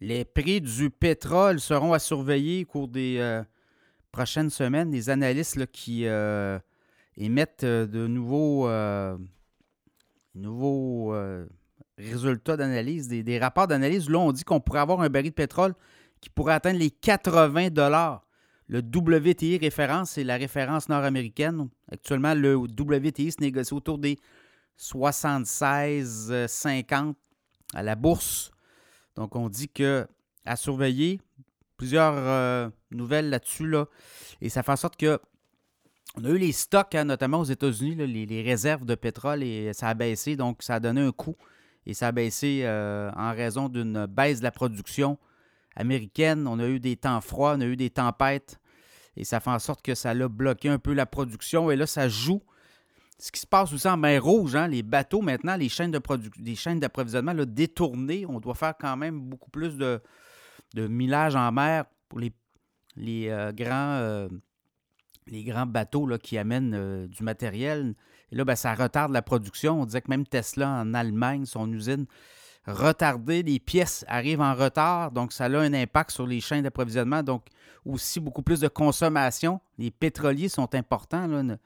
Les prix du pétrole seront à surveiller au cours des euh, prochaines semaines. Les analystes qui euh, émettent euh, de nouveaux, nouveaux résultats d'analyse, des, rapports d'analyse. Là, on dit qu'on pourrait avoir un baril de pétrole qui pourrait atteindre les 80 dollars. Le WTI référence, c'est la référence nord-américaine. Actuellement, le WTI se négocie autour des 76,50 à la bourse. Donc, on dit que à surveiller, plusieurs euh, nouvelles là-dessus, là, et ça fait en sorte que on a eu les stocks, hein, notamment aux États-Unis, les, réserves de pétrole, et ça a baissé, donc ça a donné un coup, et ça a baissé euh, en raison d'une baisse de la production américaine. On a eu des temps froids, on a eu des tempêtes, et ça fait en sorte que ça a bloqué un peu la production, et là, ça joue ce qui se passe aussi en mer Rouge, hein, les bateaux maintenant, les chaînes de les chaînes d'approvisionnement détournées, on doit faire quand même beaucoup plus de, de millage en mer pour les, les euh, grands euh, les grands bateaux là, qui amènent euh, du matériel. Et là, ben, ça retarde la production. On disait que même Tesla en Allemagne, son usine retardée, les pièces arrivent en retard, donc ça a un impact sur les chaînes d'approvisionnement, donc aussi beaucoup plus de consommation. Les pétroliers sont importants. Là,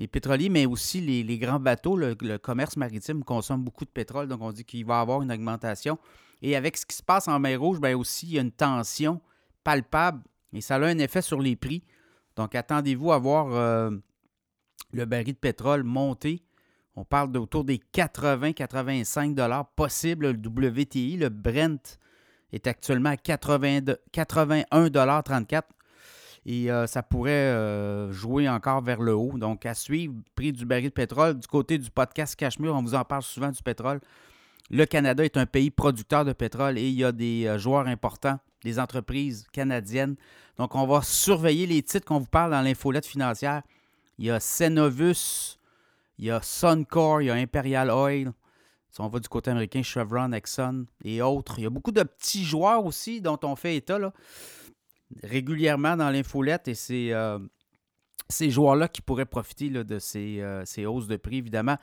les pétroliers, mais aussi les, grands bateaux, le, commerce maritime consomme beaucoup de pétrole, donc on dit qu'il va y avoir une augmentation. Et avec ce qui se passe en mer Rouge, bien aussi, il y a une tension palpable et ça a un effet sur les prix. Donc attendez-vous à voir euh, le baril de pétrole monter. On parle d'autour des 80-85 dollars possible. Le WTI, le Brent est actuellement à 81,34 et euh, ça pourrait euh, jouer encore vers le haut. Donc, à suivre, prix du baril de pétrole. Du côté du podcast Cachemire, on vous en parle souvent du pétrole. Le Canada est un pays producteur de pétrole et il y a des euh, joueurs importants, des entreprises canadiennes. Donc, on va surveiller les titres qu'on vous parle dans l'infolette financière. Il y a Cenovus, il y a Suncor, il y a Imperial Oil. Si on va du côté américain, Chevron, Exxon et autres. Il y a beaucoup de petits joueurs aussi dont on fait état. Là régulièrement dans l'infolette et c'est euh, ces joueurs-là qui pourraient profiter de euh, ces, hausses de prix, évidemment.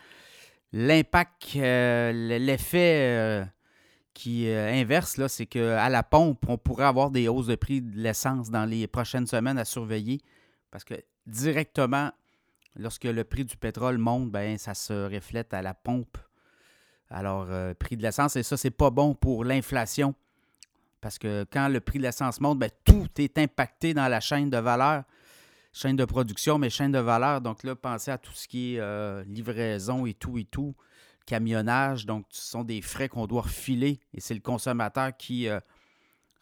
L'impact, euh, l'effet qui inverse, c'est qu'à la pompe, on pourrait avoir des hausses de prix de l'essence dans les prochaines semaines à surveiller parce que directement, lorsque le prix du pétrole monte, ben, ça se reflète à la pompe. Alors, prix de l'essence, et ça, c'est pas bon pour l'inflation parce que quand le prix de l'essence monte, bien, tout est impacté dans la chaîne de valeur, chaîne de production, mais chaîne de valeur. Donc là, pensez à tout ce qui est euh, livraison et tout et tout, camionnage. Donc, ce sont des frais qu'on doit refiler et c'est le consommateur qui euh,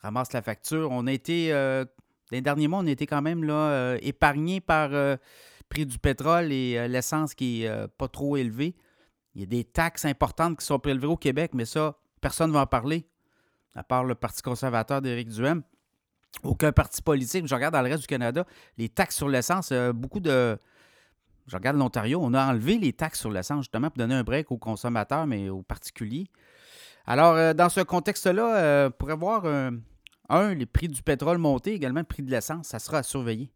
ramasse la facture. On a été, euh, les derniers mois, on a été quand même là, épargné par le prix du pétrole et l'essence qui n'est pas trop élevée. Il y a des taxes importantes qui sont prélevées au Québec, mais ça, personne ne va en parler à part le Parti conservateur d'Éric Duhem. Aucun parti politique. Je regarde dans le reste du Canada, les taxes sur l'essence, euh, beaucoup de. Je regarde l'Ontario, on a enlevé les taxes sur l'essence justement pour donner un break aux consommateurs, mais aux particuliers. Alors, euh, dans ce contexte-là, euh, on pourrait voir, un, les prix du pétrole monter, également le prix de l'essence, ça sera à surveiller.